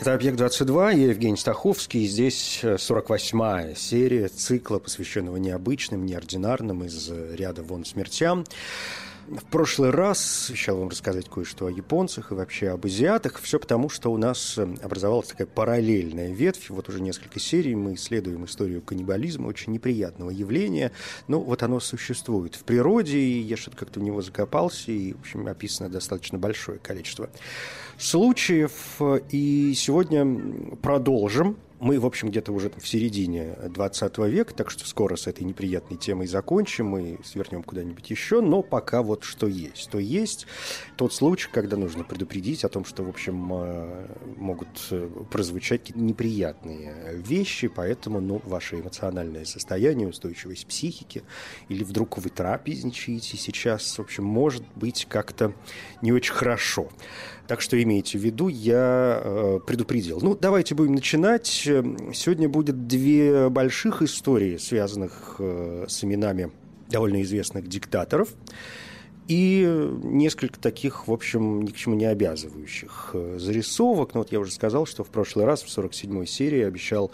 Это «Объект-22», я Евгений Стаховский, здесь 48-я серия цикла, посвященного необычным, неординарным из ряда вон смертям. В прошлый раз обещал вам рассказать кое-что о японцах и вообще об азиатах. Все потому, что у нас э, образовалась такая параллельная ветвь. Вот уже несколько серий мы исследуем историю каннибализма, очень неприятного явления. Но вот оно существует в природе, и я что-то как-то в него закопался, и, в общем, описано достаточно большое количество случаев. И сегодня продолжим мы, в общем, где-то уже в середине 20 века, так что скоро с этой неприятной темой закончим и свернем куда-нибудь еще, но пока вот что есть. То есть тот случай, когда нужно предупредить о том, что, в общем, э, могут э, прозвучать неприятные вещи, поэтому, ну, ваше эмоциональное состояние, устойчивость психики, или вдруг вы трапезничаете сейчас, в общем, может быть как-то не очень хорошо. Так что имейте в виду, я э, предупредил. Ну, давайте будем начинать. Сегодня будет две больших истории, связанных э, с именами довольно известных диктаторов. И несколько таких, в общем, ни к чему не обязывающих э, зарисовок. Ну, вот я уже сказал, что в прошлый раз, в 47-й серии, обещал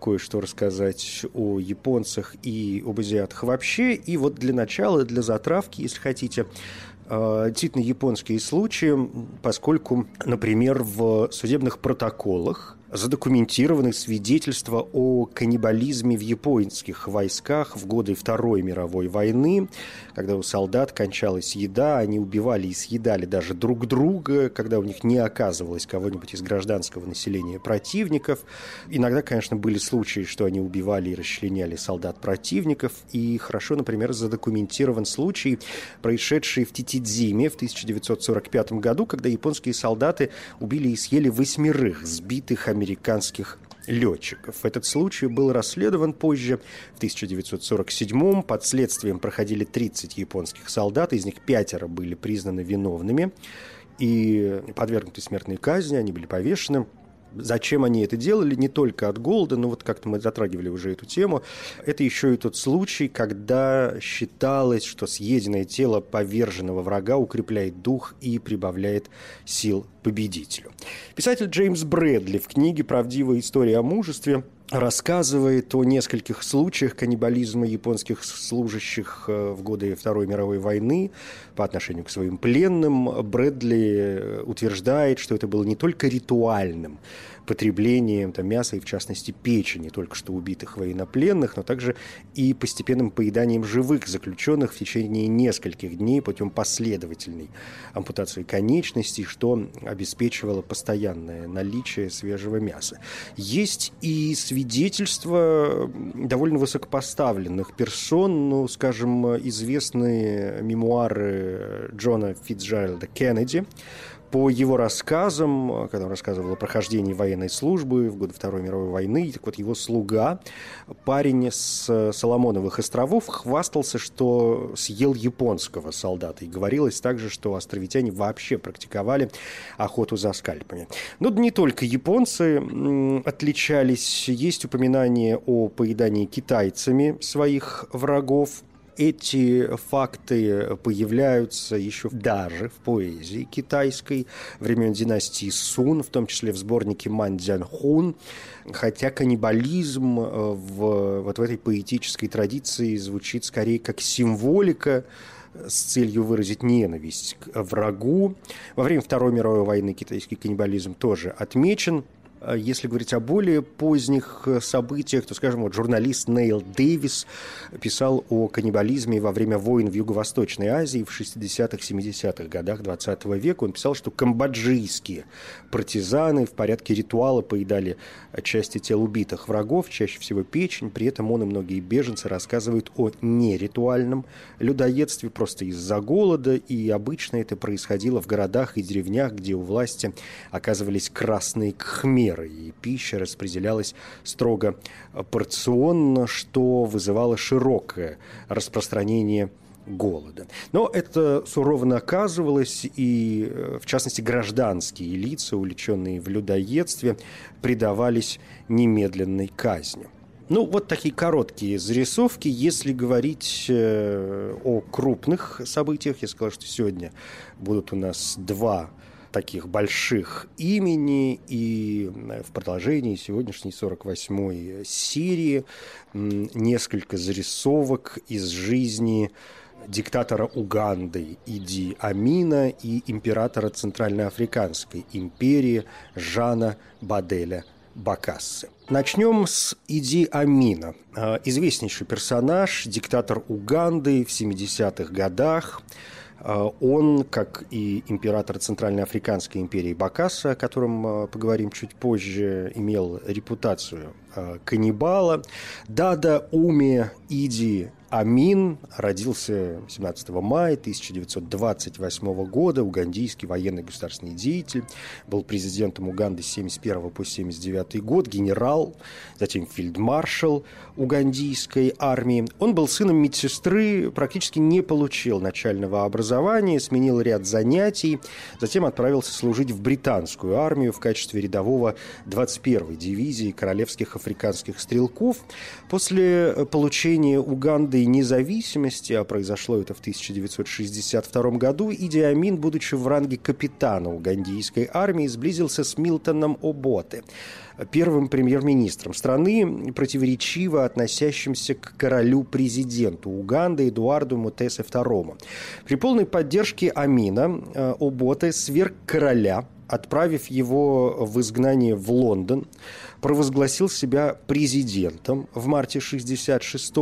кое-что рассказать о японцах и об азиатах вообще. И вот для начала, для затравки, если хотите, действительно японские случаи, поскольку, например, в судебных протоколах задокументированы свидетельства о каннибализме в японских войсках в годы Второй мировой войны, когда у солдат кончалась еда, они убивали и съедали даже друг друга, когда у них не оказывалось кого-нибудь из гражданского населения противников. Иногда, конечно, были случаи, что они убивали и расчленяли солдат противников, и хорошо, например, задокументирован случай, происшедший в Титидзиме в 1945 году, когда японские солдаты убили и съели восьмерых сбитых американцев американских летчиков. Этот случай был расследован позже, в 1947-м. Под следствием проходили 30 японских солдат, из них пятеро были признаны виновными и подвергнуты смертной казни, они были повешены. Зачем они это делали? Не только от голода, но вот как-то мы затрагивали уже эту тему. Это еще и тот случай, когда считалось, что съеденное тело поверженного врага укрепляет дух и прибавляет сил победителю. Писатель Джеймс Брэдли в книге «Правдивая история о мужестве» рассказывает о нескольких случаях каннибализма японских служащих э, в годы Второй мировой войны по отношению к своим пленным. Брэдли э, утверждает, что это было не только ритуальным, потреблением там, мяса и, в частности, печени только что убитых военнопленных, но также и постепенным поеданием живых заключенных в течение нескольких дней путем последовательной ампутации конечностей, что обеспечивало постоянное наличие свежего мяса. Есть и свидетельства довольно высокопоставленных персон, ну, скажем, известные мемуары Джона Фитджеральда Кеннеди, по его рассказам, когда он рассказывал о прохождении военной службы в годы Второй мировой войны, так вот его слуга, парень с Соломоновых островов, хвастался, что съел японского солдата. И говорилось также, что островитяне вообще практиковали охоту за скальпами. Но не только японцы отличались. Есть упоминание о поедании китайцами своих врагов – эти факты появляются еще даже в поэзии китайской времен династии Сун, в том числе в сборнике Ман Хун, хотя каннибализм э, в, вот в этой поэтической традиции звучит скорее как символика с целью выразить ненависть к врагу. Во время Второй мировой войны китайский каннибализм тоже отмечен – если говорить о более поздних э, событиях, то, скажем, вот журналист Нейл Дэвис писал о каннибализме во время войн в Юго-Восточной Азии в 60-х, 70-х годах 20 века. Он писал, что камбоджийские партизаны в порядке ритуала поедали части тел убитых врагов, чаще всего печень. При этом он и многие беженцы рассказывают о неритуальном людоедстве просто из-за голода. И обычно это происходило в городах и деревнях, где у власти оказывались красные кхмеры меры, и пища распределялась строго порционно, что вызывало широкое распространение голода. Но это сурово наказывалось, и, э, в частности, гражданские лица, увлеченные в людоедстве, предавались немедленной казни. Ну, вот такие короткие зарисовки. Если говорить э, о крупных событиях, я сказал, что сегодня будут у нас два таких больших имени, и в продолжении сегодняшней 48-й серии несколько зарисовок из жизни диктатора Уганды Иди Амина и императора Центральноафриканской империи Жана Баделя Бакассы. Начнем с Иди Амина. А, известнейший персонаж, диктатор Уганды в 70-х годах. А, он, как и император Центральноафриканской империи Бакаса, о котором а, поговорим чуть позже, имел репутацию каннибала. Дада Уми Иди Амин родился 17 мая 1928 года, угандийский военный государственный деятель, был президентом Уганды с 71 по 79 год, генерал, затем фельдмаршал угандийской армии. Он был сыном медсестры, практически не получил начального образования, сменил ряд занятий, затем отправился служить в британскую армию в качестве рядового 21-й дивизии королевских африканских стрелков. После получения Уганды независимости, а произошло это в 1962 году, Иди Амин, будучи в ранге капитана угандийской армии, сблизился с Милтоном Оботе, первым премьер-министром страны, противоречиво относящимся к королю-президенту Уганды Эдуарду Мутесе II. При полной поддержке Амина э, Оботе сверг короля, отправив его в изгнание в Лондон, провозгласил себя президентом в марте 1966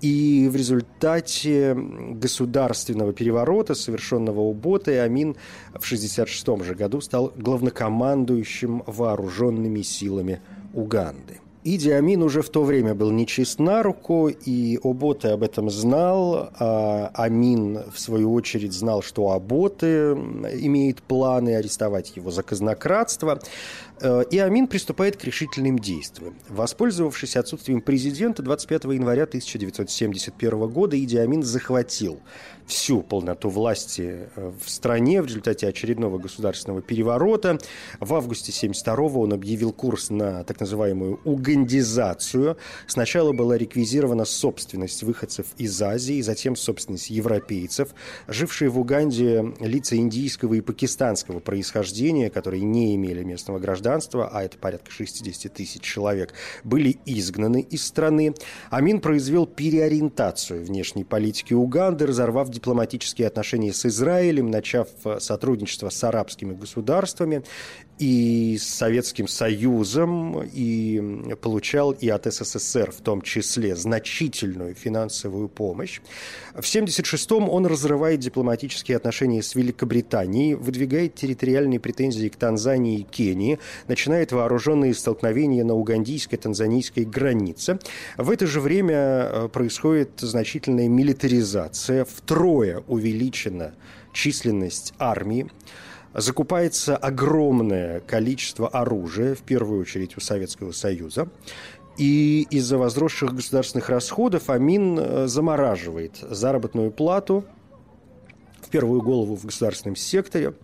и в результате государственного переворота, совершенного у Бота, Амин в 1966 же году стал главнокомандующим вооруженными силами Уганды. Иди Амин уже в то время был нечист на руку, и Оботе об этом знал. А Амин, в свою очередь, знал, что Оботе имеет планы арестовать его за казнократство. Э, и Амин приступает к решительным действиям. Воспользовавшись отсутствием президента, 25 января 1971 года Иди Амин захватил всю полноту власти э, в стране в результате очередного государственного переворота. В августе 1972 он объявил курс на так называемую угандизацию. Сначала была реквизирована собственность выходцев из Азии, затем собственность европейцев. Жившие в Уганде лица индийского и пакистанского происхождения, которые не имели местного гражданства, а это порядка 60 тысяч человек, были изгнаны из страны. Амин произвел переориентацию внешней политики Уганды, разорвав дипломатические отношения с Израилем, начав э, сотрудничество с арабскими государствами и с Советским Союзом, и получал и от СССР в том числе значительную финансовую помощь. В 1976-м он разрывает дипломатические отношения с Великобританией, выдвигает территориальные претензии к Танзании и Кении, начинает вооруженные столкновения на угандийско-танзанийской границе. В это же время э, происходит значительная милитаризация, втрое увеличена численность армии, закупается огромное количество оружия, в первую очередь у Советского Союза. И из-за возросших государственных расходов Амин э, замораживает заработную плату первую голову в государственном секторе,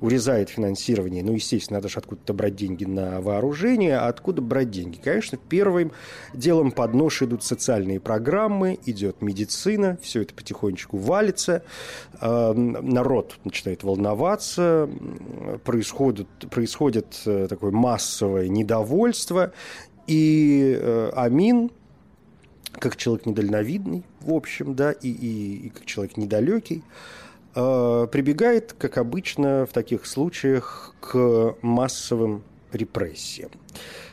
урезает финансирование. Ну, естественно, надо же откуда-то брать деньги на вооружение. А откуда брать деньги? Конечно, первым делом под нож идут социальные программы, идет медицина, все это потихонечку валится, э, народ начинает волноваться, происходит, происходит э, такое массовое недовольство, и э, Амин, как человек недальновидный, в общем, да, и, и, и как человек недалекий, прибегает, как обычно в таких случаях, к массовым репрессиям.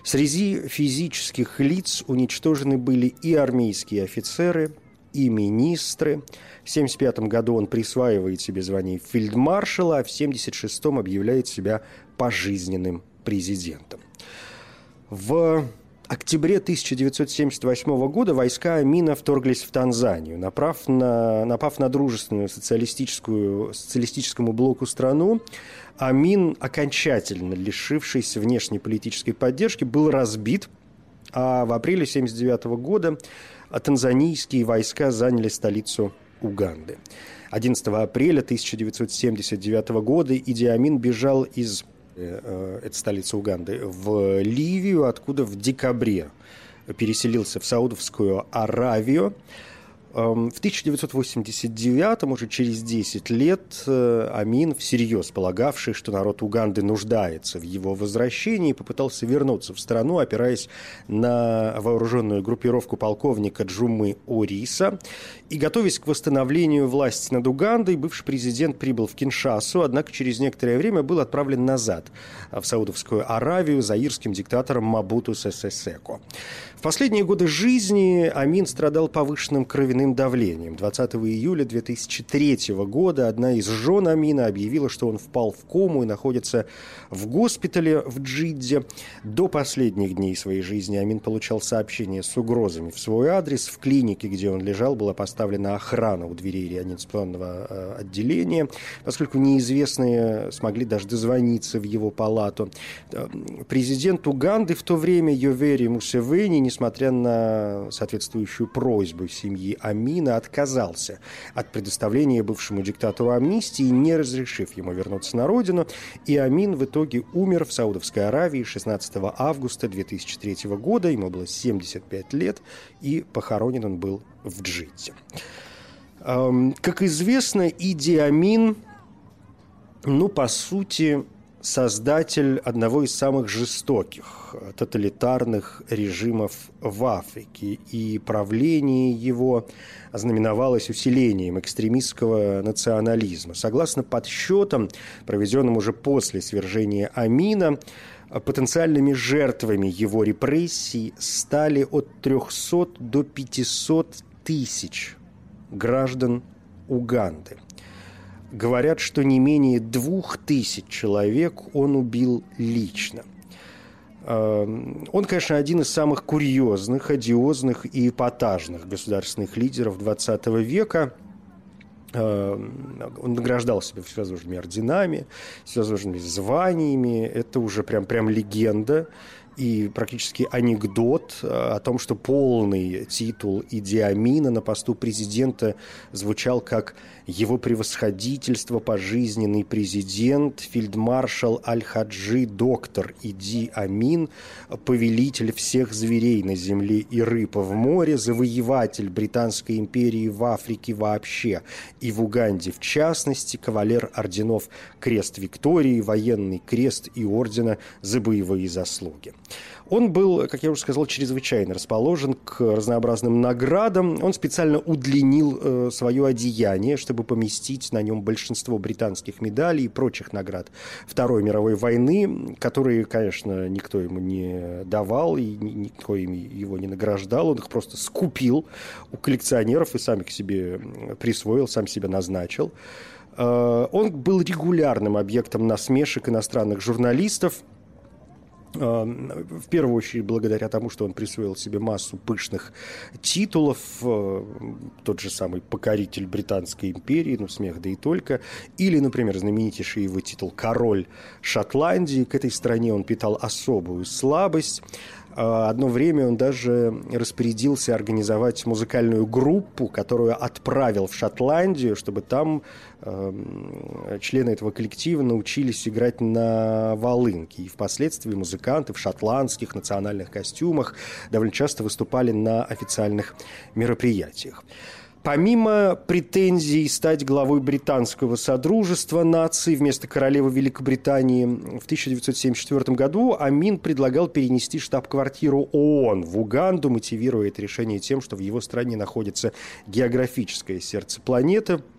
Среди физических лиц уничтожены были и армейские офицеры, и министры. В 1975 году он присваивает себе звание фельдмаршала, а в 1976 объявляет себя пожизненным президентом. В октябре 1978 года войска Амина вторглись в Танзанию, напав на, напав на дружественную социалистическую, социалистическому блоку страну. Амин, окончательно лишившийся внешней политической поддержки, был разбит, а в апреле 1979 года танзанийские войска заняли столицу Уганды. 11 апреля 1979 года Иди Амин бежал из это столица Уганды, в Ливию, откуда в декабре переселился в Саудовскую Аравию. Эм, в 1989, уже через 10 лет, э, Амин, всерьез полагавший, что народ Уганды нуждается в его возвращении, попытался вернуться в страну, опираясь на вооруженную группировку полковника Джумы Ориса. И, готовясь к восстановлению власти над Угандой, бывший президент прибыл в Киншасу, однако через некоторое время был отправлен назад в Саудовскую Аравию заирским диктатором Мабуту Сесесеко последние годы жизни Амин страдал повышенным кровяным давлением. 20 июля 2003 года одна из жен Амина объявила, что он впал в кому и находится в госпитале в Джидде. До последних дней своей жизни Амин получал сообщения с угрозами в свой адрес. В клинике, где он лежал, была поставлена охрана у дверей реанимационного э, отделения, поскольку неизвестные смогли даже дозвониться в его палату. Э, президент Уганды в то время Йовери Мусевени, несмотря на соответствующую просьбу семьи Амина, отказался от предоставления бывшему диктатору амнистии, не разрешив ему вернуться на родину, и Амин в итоге умер в Саудовской Аравии 16 августа 2003 года, ему было 75 лет, и похоронен он был в Джидде. Как известно, Иди Амин, ну, по сути, создатель одного из самых жестоких тоталитарных режимов в Африке, и правление его ознаменовалось усилением экстремистского национализма. Согласно подсчетам, проведенным уже после свержения Амина, потенциальными жертвами его репрессий стали от 300 до 500 тысяч граждан Уганды – Говорят, что не менее двух тысяч человек он убил лично. Эм, он, конечно, один из самых курьезных, одиозных и эпатажных государственных лидеров XX века. Эм, он награждал себя всевозможными орденами, всевозможными званиями. Это уже прям, прям легенда и практически анекдот э, о том, что полный титул Идиамина на посту президента звучал как «Его превосходительство, пожизненный президент, фельдмаршал Аль-Хаджи, доктор Иди Амин, повелитель всех зверей на земле и рыб в море, завоеватель Британской империи в Африке вообще и в Уганде в частности, кавалер орденов Крест Виктории, военный крест и ордена за боевые заслуги». Он был, как я уже сказал, чрезвычайно расположен к разнообразным наградам. Он специально удлинил э, свое одеяние, чтобы поместить на нем большинство британских медалей и прочих наград Второй мировой войны, которые, конечно, никто ему не давал и никто ими его не награждал. Он их просто скупил у коллекционеров и сам их себе присвоил, сам себя назначил. Э, он был регулярным объектом насмешек иностранных журналистов – в первую очередь благодаря тому, что он присвоил себе массу пышных титулов, э, тот же самый покоритель Британской империи, ну, смех да и только, или, например, знаменитейший его титул «Король Шотландии». К этой стране он питал особую слабость. А, одно время он даже распорядился организовать музыкальную группу, которую отправил в Шотландию, чтобы там э, члены этого коллектива научились играть на волынке. И впоследствии музыканты в шотландских национальных костюмах довольно часто выступали на официальных мероприятиях. Помимо претензий стать главой британского содружества наций вместо королевы Великобритании, в 1974 году Амин предлагал перенести штаб-квартиру ООН в Уганду, мотивируя это решение тем, что в его стране находится географическое сердце планеты –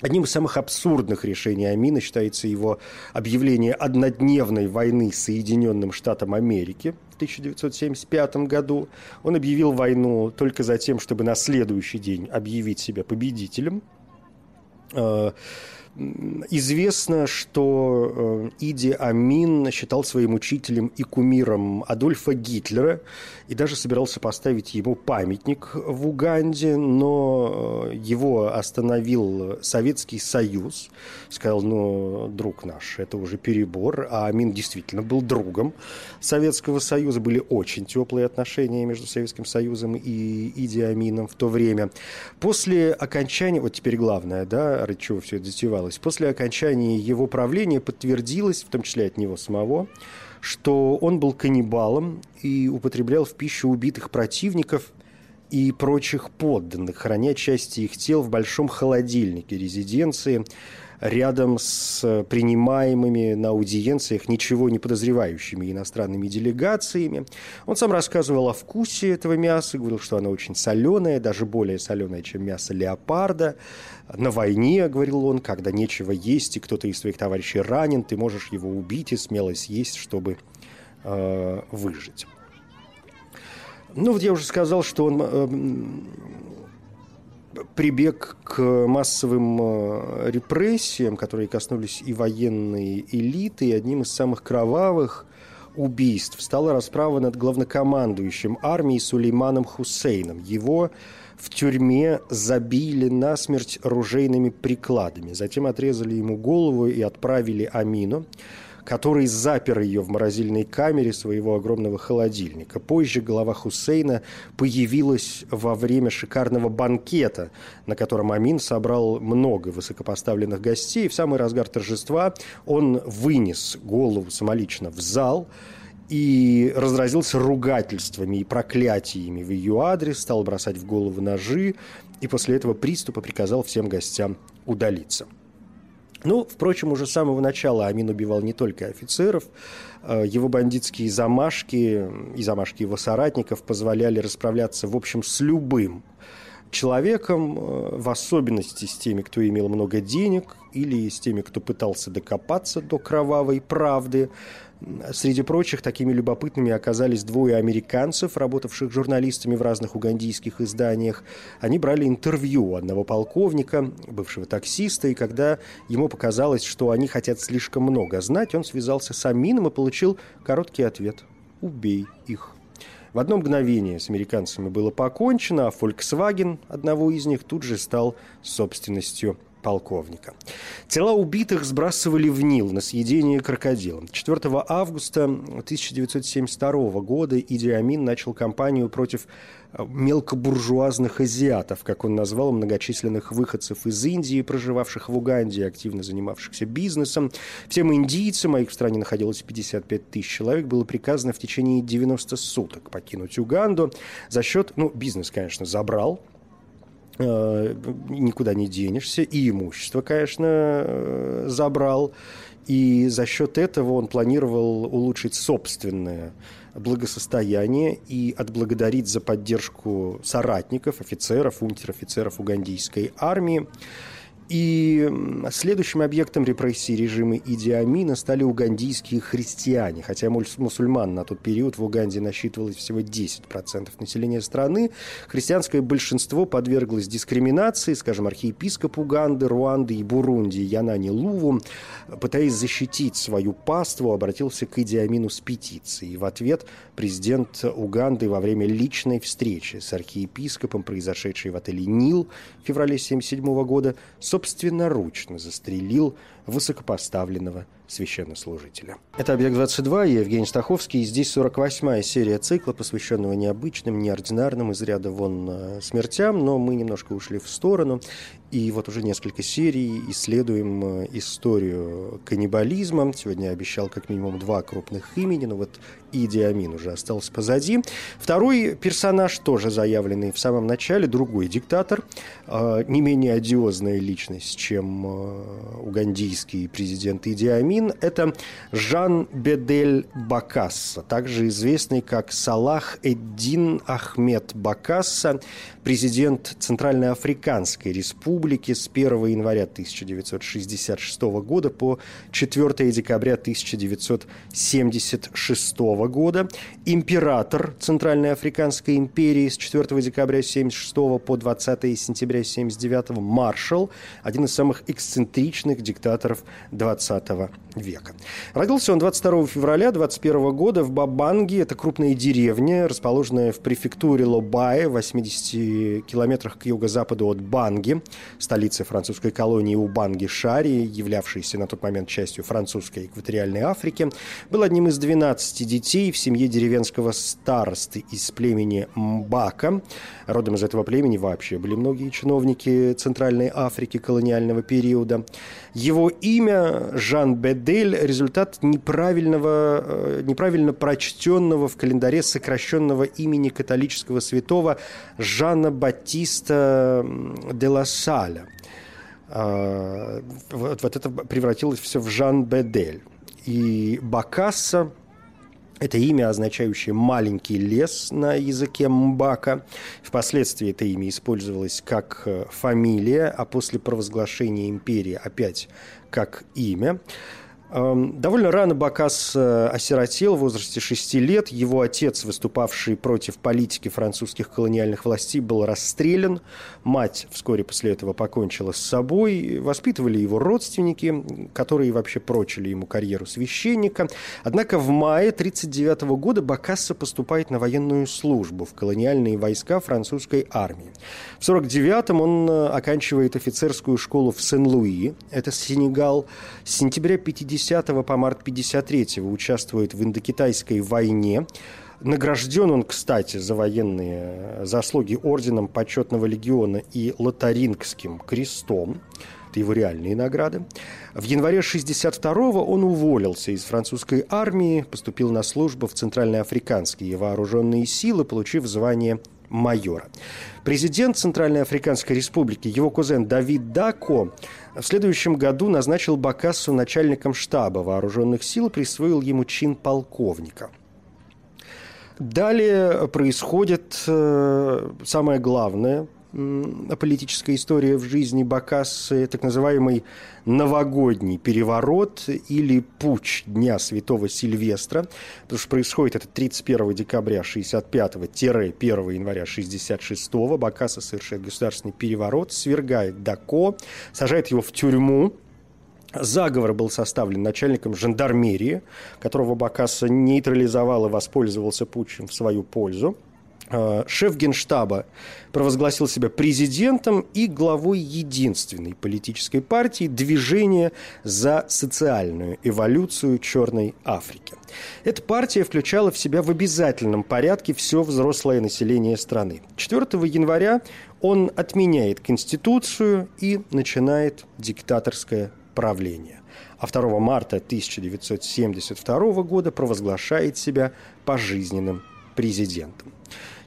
Одним из самых абсурдных решений Амина считается его объявление однодневной войны Соединенным Штатом Америки – 1975 году. Он объявил войну только за тем, чтобы на следующий день объявить себя победителем. Известно, что э, Иди Амин считал своим учителем и кумиром Адольфа Гитлера и даже собирался поставить ему памятник в Уганде, но э, его остановил Советский Союз. Сказал, ну, друг наш, это уже перебор. А Амин действительно был другом Советского Союза. Были очень теплые отношения между Советским Союзом и Иди Амином в то время. После окончания, вот теперь главное, да, ради чего все это затевалось, после окончания его правления подтвердилось, в том числе от него самого, что он был каннибалом и употреблял в пищу убитых противников и прочих подданных, храня части их тел в большом холодильнике резиденции, рядом с принимаемыми на аудиенциях ничего не подозревающими иностранными делегациями. Он сам рассказывал о вкусе этого мяса, говорил, что оно очень соленое, даже более соленое, чем мясо леопарда. На войне, говорил он, когда нечего есть, и кто-то из твоих товарищей ранен, ты можешь его убить и смело съесть, чтобы э, выжить. Ну, вот я уже сказал, что он э, прибег к массовым э, репрессиям, которые коснулись и военной элиты, и одним из самых кровавых убийств стала расправа над главнокомандующим армией Сулейманом Хусейном. Его в тюрьме забили насмерть ружейными прикладами. Затем отрезали ему голову и отправили Амину который запер ее в морозильной камере своего огромного холодильника. Позже голова Хусейна появилась во время шикарного банкета, на котором Амин собрал много высокопоставленных гостей. В самый разгар торжества он вынес голову самолично в зал, и разразился ругательствами и проклятиями в ее адрес, стал бросать в голову ножи, и после этого приступа приказал всем гостям удалиться. Ну, впрочем, уже с самого начала Амин убивал не только офицеров. Э, его бандитские замашки и замашки его соратников позволяли расправляться, в общем, с любым человеком, э, в особенности с теми, кто имел много денег, или с теми, кто пытался докопаться до кровавой правды. Среди прочих такими любопытными оказались двое американцев, работавших журналистами в разных угандийских изданиях. Они брали интервью одного полковника, бывшего таксиста, и когда ему показалось, что они хотят слишком много знать, он связался с Амином и получил короткий ответ «Убей их». В одно мгновение с американцами было покончено, а Volkswagen одного из них тут же стал собственностью полковника. Тела убитых сбрасывали в Нил на съедение крокодилам. 4 августа 1972 года Иди Амин начал кампанию против э, мелкобуржуазных азиатов, как он назвал многочисленных выходцев из Индии, проживавших в Уганде, активно занимавшихся бизнесом. Всем индийцам, а их в стране находилось 55 тысяч человек, было приказано в течение 90 суток покинуть Уганду за счет, ну, бизнес, конечно, забрал, никуда не денешься, и имущество, конечно, э, забрал, и за счет этого он планировал улучшить собственное благосостояние и отблагодарить за поддержку соратников, офицеров, унтер-офицеров угандийской армии. И следующим объектом репрессий режима Иди Амина стали угандийские христиане. Хотя мусульман на тот период в Уганде насчитывалось всего 10% населения страны, христианское большинство подверглось дискриминации, скажем, архиепископ Уганды, Руанды и Бурунди Янани Луву, пытаясь защитить свою паству, обратился к Иди Амину с петицией. В ответ президент Уганды во время личной встречи с архиепископом, произошедшей в отеле «Нил» в феврале 1977 года, собственноручно застрелил высокопоставленного священнослужителя. Это «Объект-22», я Евгений Стаховский, и здесь 48-я серия цикла, посвященного необычным, неординарным, из ряда вон э, смертям, но мы немножко ушли в сторону, и вот уже несколько серий исследуем э, историю каннибализма. Сегодня я обещал как минимум два крупных имени, но вот Иди Амин уже остался позади. Второй персонаж, тоже заявленный в самом начале, другой диктатор, э, не менее одиозная личность, чем угандийский либийский президент Иди Амин, это Жан Бедель Бакасса, также известный как Салах Эддин Ахмед Бакасса, президент Центральноафриканской республики с 1 января 1966 года по 4 декабря 1976 года, император Центральноафриканской империи с 4 декабря 1976 по 20 сентября 1979 маршал, один из самых эксцентричных диктаторов 20 века. Родился он 22 февраля 21 года в Бабанге, это крупная деревня, расположенная в префектуре Лобае, 80 километрах к юго-западу от Банги, столицы французской колонии Убанги-Шари, являвшейся на тот момент частью французской экваториальной Африки, был одним из 12 детей в семье деревенского старосты из племени Мбака. Родом из этого племени вообще были многие чиновники Центральной Африки колониального периода. Его имя Жан Бедель – результат неправильного, э, неправильно прочтенного в календаре сокращенного имени католического святого Жана Батиста де ла Саля. А, вот, вот это превратилось все в Жан Бедель. И Бакасса это имя, означающее «маленький лес» на языке Мбака. Впоследствии это имя использовалось как э, фамилия, а после провозглашения империи опять как имя. Эм, довольно рано Бакас э, осиротел в возрасте 6 лет. Его отец, выступавший против политики французских колониальных властей, был расстрелян. Мать вскоре после этого покончила с собой. Воспитывали его родственники, которые вообще прочили ему карьеру священника. Однако в мае 1939 года Бакасса поступает на военную службу в колониальные войска французской армии. В 1949 он э, оканчивает офицерскую школу в Сен-Луи, это Сенегал. С сентября 50 50 по март 53 участвует в Индокитайской войне. Награжден он, кстати, за военные заслуги орденом почетного легиона и лотарингским крестом. Это его реальные награды. В январе 62-го он уволился из французской армии, поступил на службу в Центральноафриканские вооруженные силы, получив звание майора. Президент Центральной Африканской Республики, его кузен Давид Дако, в следующем году назначил Бакассу начальником штаба вооруженных сил, присвоил ему чин полковника. Далее происходит э, самое главное – политическая история в жизни Бакассы, так называемый новогодний переворот или путь Дня Святого Сильвестра, потому что происходит это 31 декабря 65-1 января 66 Бакасса совершает государственный переворот, свергает Дако, сажает его в тюрьму, Заговор был составлен начальником жандармерии, которого Бакасса нейтрализовал и воспользовался путчем в свою пользу. Э, шеф генштаба провозгласил себя президентом и главой единственной политической партии движения за социальную эволюцию Черной Африки. Эта партия включала в себя в обязательном порядке все взрослое население страны. 4 января он отменяет Конституцию и начинает диктаторское правление. А 2 марта 1972 года провозглашает себя пожизненным президентом.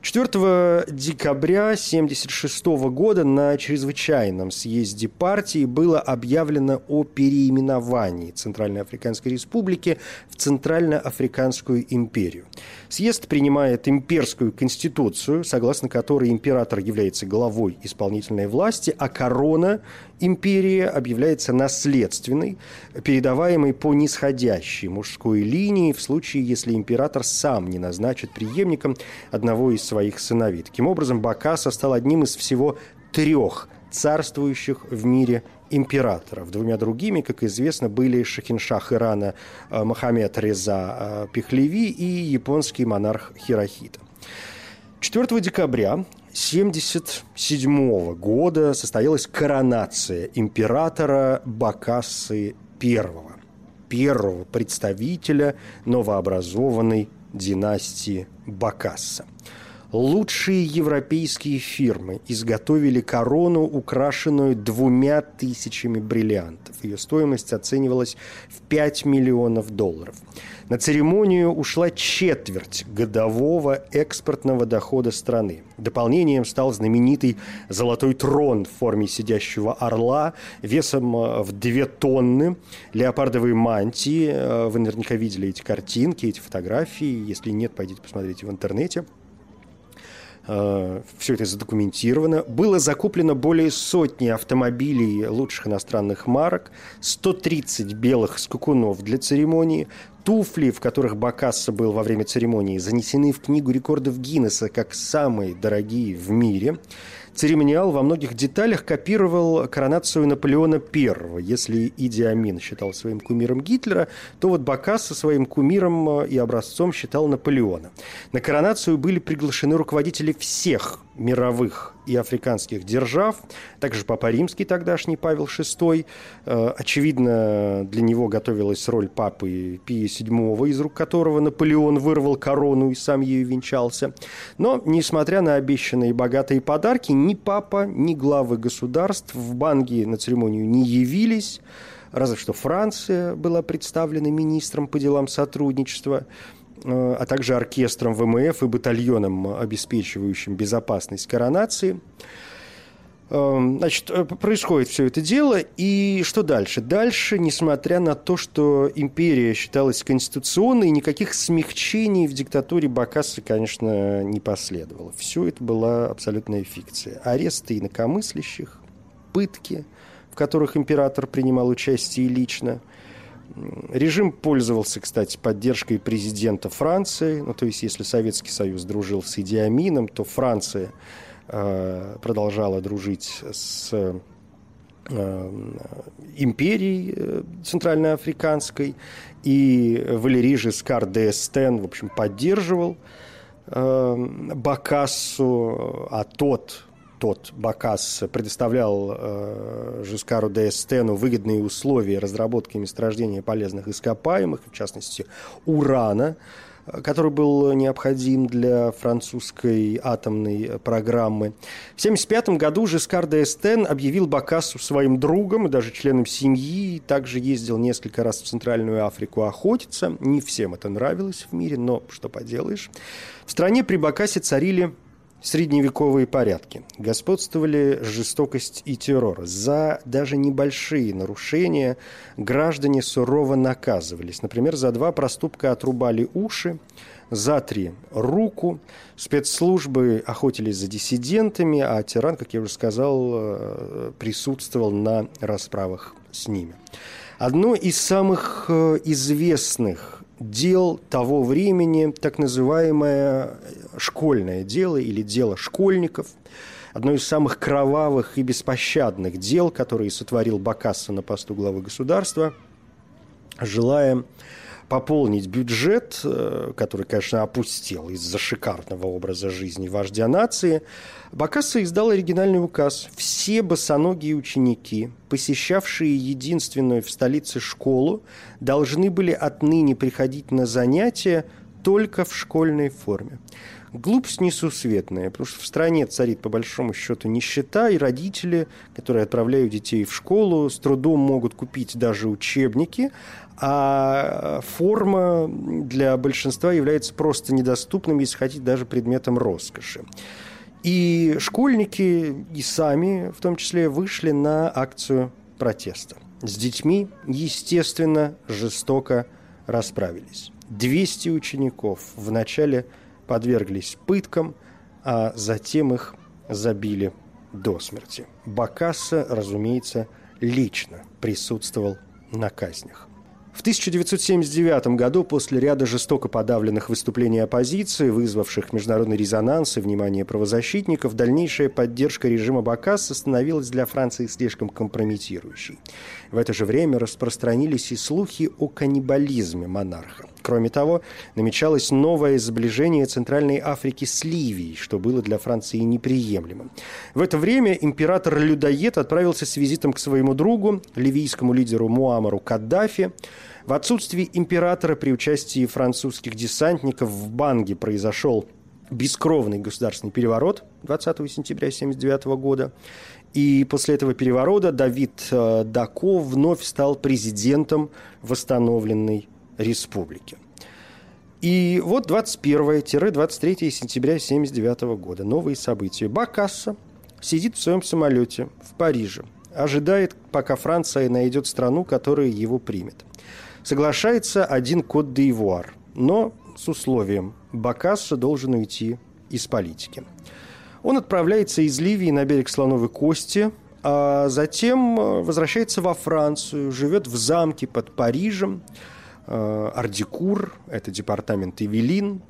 4 декабря 1976 года на чрезвычайном съезде партии было объявлено о переименовании Центральной Африканской Республики в Центральноафриканскую империю. Съезд принимает имперскую конституцию, согласно которой император является главой исполнительной власти, а корона империи объявляется наследственной, передаваемой по нисходящей мужской линии в случае, если император сам не назначит преемником одного из своих сыновей. Таким образом, Бакаса стал одним из всего трех царствующих в мире императоров. Двумя другими, как известно, были шахиншах Ирана э, Мохаммед Реза э, Пехлеви и японский монарх Хирохита. 4 декабря 1977 года состоялась коронация императора Бакасы I, первого представителя новообразованной династии Бакасса. Лучшие европейские фирмы изготовили корону, украшенную двумя тысячами бриллиантов. Ее стоимость оценивалась в 5 миллионов долларов. На церемонию ушла четверть годового экспортного дохода страны. Дополнением стал знаменитый золотой трон в форме сидящего орла весом э, в 2 тонны, леопардовые мантии. Э, вы наверняка видели эти картинки, эти фотографии. Если нет, пойдите посмотрите в интернете. Э, все это задокументировано. Было закуплено более сотни автомобилей лучших иностранных марок, 130 белых скакунов для церемонии, туфли, в которых Бакасса был во время церемонии, занесены в книгу рекордов Гиннесса как самые дорогие в мире – Церемониал во многих деталях копировал коронацию Наполеона I. Если Иди Амин считал своим кумиром Гитлера, то вот Бакасса своим кумиром и образцом считал Наполеона. На коронацию были приглашены руководители всех мировых и африканских держав, также Папа Римский тогдашний Павел VI. Э, очевидно, для него готовилась роль папы Пия VII, из рук которого Наполеон вырвал корону и сам ею венчался. Но, несмотря на обещанные богатые подарки, ни папа, ни главы государств в Банге на церемонию не явились, разве что Франция была представлена министром по делам сотрудничества – Э, а также оркестром ВМФ и батальоном, обеспечивающим безопасность коронации. Эм, значит, э, происходит все это дело, и что дальше? Дальше, несмотря на то, что империя считалась конституционной, никаких смягчений в диктатуре Бакаса, конечно, не последовало. Все это была абсолютная фикция. Аресты инакомыслящих, пытки, в которых император принимал участие лично – Режим пользовался, кстати, поддержкой президента Франции. Ну, то есть, если Советский Союз дружил с Идиамином, то Франция продолжала дружить с э, империей э, центральноафриканской. И Валерий Жескар де Эстен, в общем, поддерживал э, Бакассу, а тот тот Бакас предоставлял э, Жискару де Эстену выгодные условия разработки месторождения полезных ископаемых, в частности, урана, который был необходим для французской атомной программы. В 1975 году Жискар де Эстен объявил Бакасу своим другом и даже членом семьи, также ездил несколько раз в Центральную Африку охотиться. Не всем это нравилось в мире, но что поделаешь. В стране при Бакасе царили средневековые порядки. Господствовали жестокость и террор. За даже небольшие нарушения граждане сурово наказывались. Например, за два проступка отрубали уши, за три – руку. Спецслужбы охотились за диссидентами, а тиран, как я уже сказал, э, присутствовал на расправах с ними. Одно из самых э, известных дел того времени, так называемое школьное дело или дело школьников, одно из самых кровавых и беспощадных дел, которые сотворил Бакасса на посту главы государства, желая пополнить бюджет, э, который, конечно, опустел из-за шикарного образа жизни вождя нации, Бакасса издал оригинальный указ. Все босоногие ученики, посещавшие единственную в столице школу, должны были отныне приходить на занятия только в школьной форме. Глупость несусветная, потому что в стране царит по большому счету нищета, и родители, которые отправляют детей в школу, с трудом могут купить даже учебники, а форма для большинства является просто недоступным, если хотите, даже предметом роскоши. И школьники и сами, в том числе, вышли на акцию протеста. С детьми, естественно, жестоко расправились. 200 учеников вначале подверглись пыткам, а затем их забили до смерти. Бакасса, разумеется, лично присутствовал на казнях. В 1979 году, после ряда жестоко подавленных выступлений оппозиции, вызвавших международный резонанс и внимание правозащитников, дальнейшая поддержка режима Бакаса становилась для Франции слишком компрометирующей. В это же время распространились и слухи о каннибализме монарха. Кроме того, намечалось новое сближение Центральной Африки с Ливией, что было для Франции неприемлемым. В это время император-людоед отправился с визитом к своему другу, ливийскому лидеру Муамару Каддафи. В отсутствии императора при участии французских десантников в Банге произошел бескровный государственный переворот 20 сентября 1979 года. И после этого переворота Давид э, Дако вновь стал президентом восстановленной республики. И вот 21-23 сентября 1979 года. Новые события. Бакасса сидит в своем самолете в Париже. Ожидает, пока Франция найдет страну, которая его примет. Соглашается один код де Ивуар, но с условием – Бакасса должен уйти из политики. Он отправляется из Ливии на берег Слоновой Кости, а затем э, возвращается во Францию, живет в замке под Парижем, э, Ардикур, это департамент Эвелин.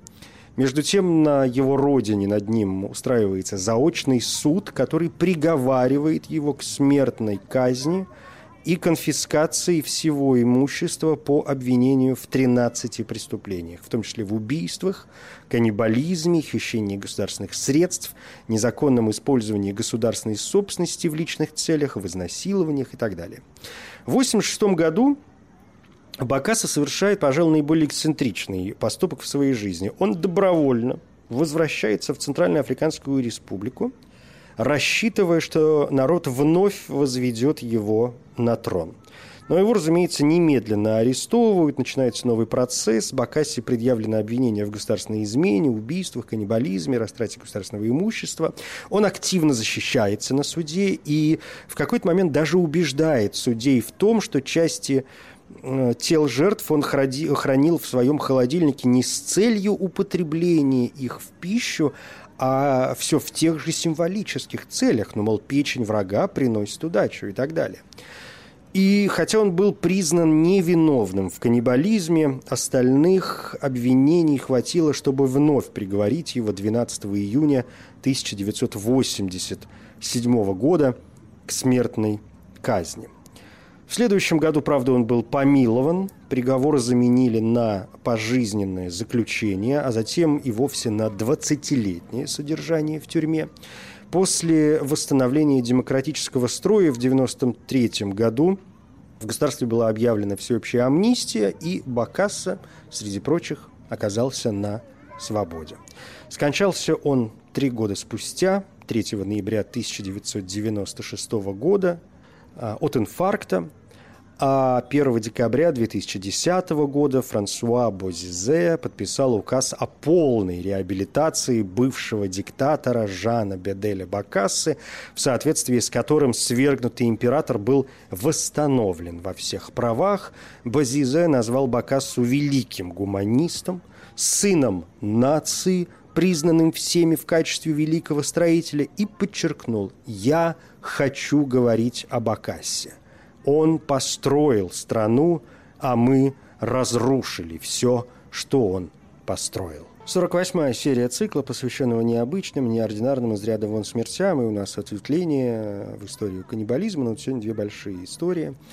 Между тем, на его родине над ним устраивается заочный суд, который приговаривает его к смертной казни – и конфискации всего имущества по обвинению в 13 преступлениях, в том числе в убийствах, каннибализме, хищении государственных средств, незаконном использовании государственной собственности в личных целях, в изнасилованиях и так далее. В 1986 году Бакаса совершает, пожалуй, наиболее эксцентричный поступок в своей жизни. Он добровольно возвращается в Центральноафриканскую республику – рассчитывая, что народ вновь возведет его на трон. Но его, разумеется, немедленно арестовывают, начинается новый процесс. Бакасси предъявлено обвинение в государственной измене, убийствах, каннибализме, растрате государственного имущества. Он активно защищается на суде и в какой-то момент даже убеждает судей в том, что части э, тел жертв он хранил в своем холодильнике не с целью употребления их в пищу, а все в тех же символических целях, ну, мол, печень врага приносит удачу и так далее. И хотя он был признан невиновным в каннибализме, остальных обвинений хватило, чтобы вновь приговорить его 12 июня 1987 года к смертной казни – в следующем году, правда, он был помилован, приговоры заменили на пожизненное заключение, а затем и вовсе на 20-летнее содержание в тюрьме. После восстановления демократического строя в 1993 году в государстве была объявлена всеобщая амнистия, и Бакасса, среди прочих, оказался на свободе. Скончался он три года спустя, 3 ноября 1996 года, а, от инфаркта а 1 декабря 2010 года Франсуа Бозизе подписал указ о полной реабилитации бывшего диктатора Жана Беделя Бакассы, в соответствии с которым свергнутый император был восстановлен во всех правах. Бозизе назвал Бакассу великим гуманистом, сыном нации, признанным всеми в качестве великого строителя, и подчеркнул «Я хочу говорить об Бакассе». Он построил страну, а мы разрушили все, что он построил. 48-я серия цикла, посвященного необычным, неординарным из ряда вон смертям. И у нас ответвление в историю каннибализма. Но вот сегодня две большие истории –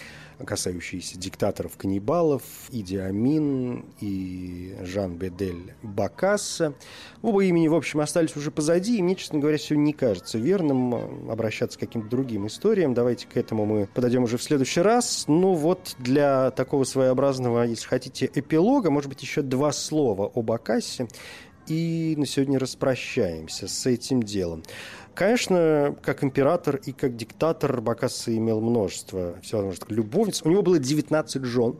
касающиеся диктаторов-каннибалов, Иди Амин и Жан Бедель Бакасса. Оба имени, в общем, остались уже позади, и мне, честно говоря, сегодня не кажется верным э, обращаться к каким-то другим историям. Давайте к этому мы подойдем уже в следующий раз. Ну вот для такого своеобразного, если хотите, эпилога, может быть, еще два слова об Бакассе и на сегодня распрощаемся с этим делом. Конечно, как император и как диктатор Бакасса имел множество всевозможных любовниц. У него было 19 жен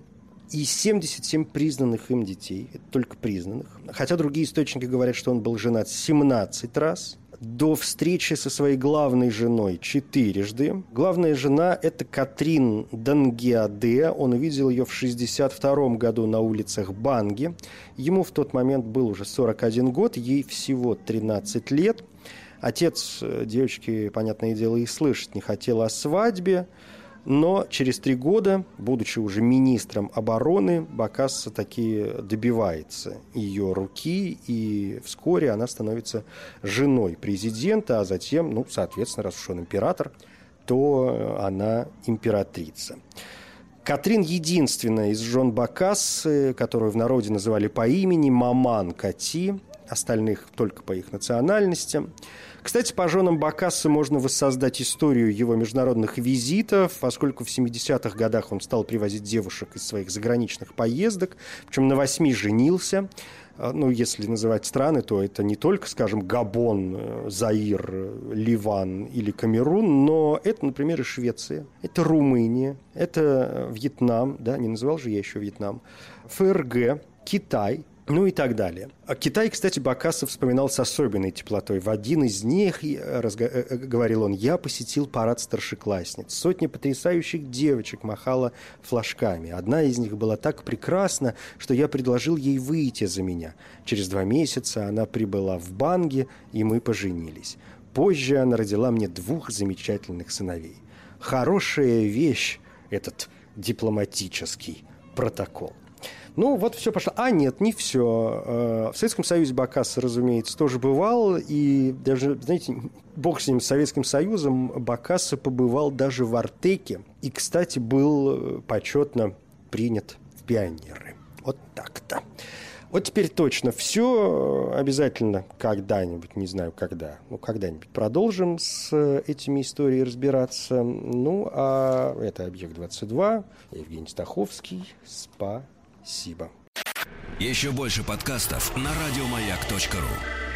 и 77 признанных им детей. Это только признанных. Хотя другие источники говорят, что он был женат 17 раз. До встречи со своей главной женой четырежды. Главная жена – это Катрин Дангиаде. Он увидел ее в 62 году на улицах Банги. Ему в тот момент был уже 41 год, ей всего 13 лет – Отец э, девочки, понятное дело, и слышать не хотел о свадьбе, но через три года, будучи уже министром обороны, Бакасса таки добивается ее руки, и вскоре она становится женой президента, а затем, ну, соответственно, раз уж он император, то она императрица. Катрин единственная из жен Бакассы, которую в народе называли по имени Маман Кати, остальных только по их национальностям – кстати, по женам Бакассы можно воссоздать историю его международных визитов, поскольку в 70-х годах он стал привозить девушек из своих заграничных поездок, причем на восьми женился. А, ну, если называть страны, то это не только, скажем, Габон, э, Заир, Ливан или Камерун, но это, например, и Швеция, это Румыния, это э, Вьетнам, да, не называл же я еще Вьетнам, ФРГ, Китай, ну и так далее. А Китай, кстати, Бакасов вспоминал с особенной теплотой. В один из них, разго... говорил он, я посетил парад старшеклассниц. Сотни потрясающих девочек махала флажками. Одна из них была так прекрасна, что я предложил ей выйти за меня. Через два месяца она прибыла в Банге, и мы поженились. Позже она родила мне двух замечательных сыновей. Хорошая вещь этот дипломатический протокол. Ну, вот все пошло. А, нет, не все. Э, в Советском Союзе Бакас, разумеется, тоже бывал. И даже, знаете, бог с ним, с Советским Союзом, Бакаса побывал даже в Артеке. И, кстати, был почетно принят в пионеры. Вот так-то. Вот теперь точно все. Обязательно когда-нибудь, не знаю когда, ну, когда-нибудь продолжим с этими историями разбираться. Ну, а это «Объект-22», Евгений Стаховский, СПА. Спасибо. Еще больше подкастов на радиомаяк.ру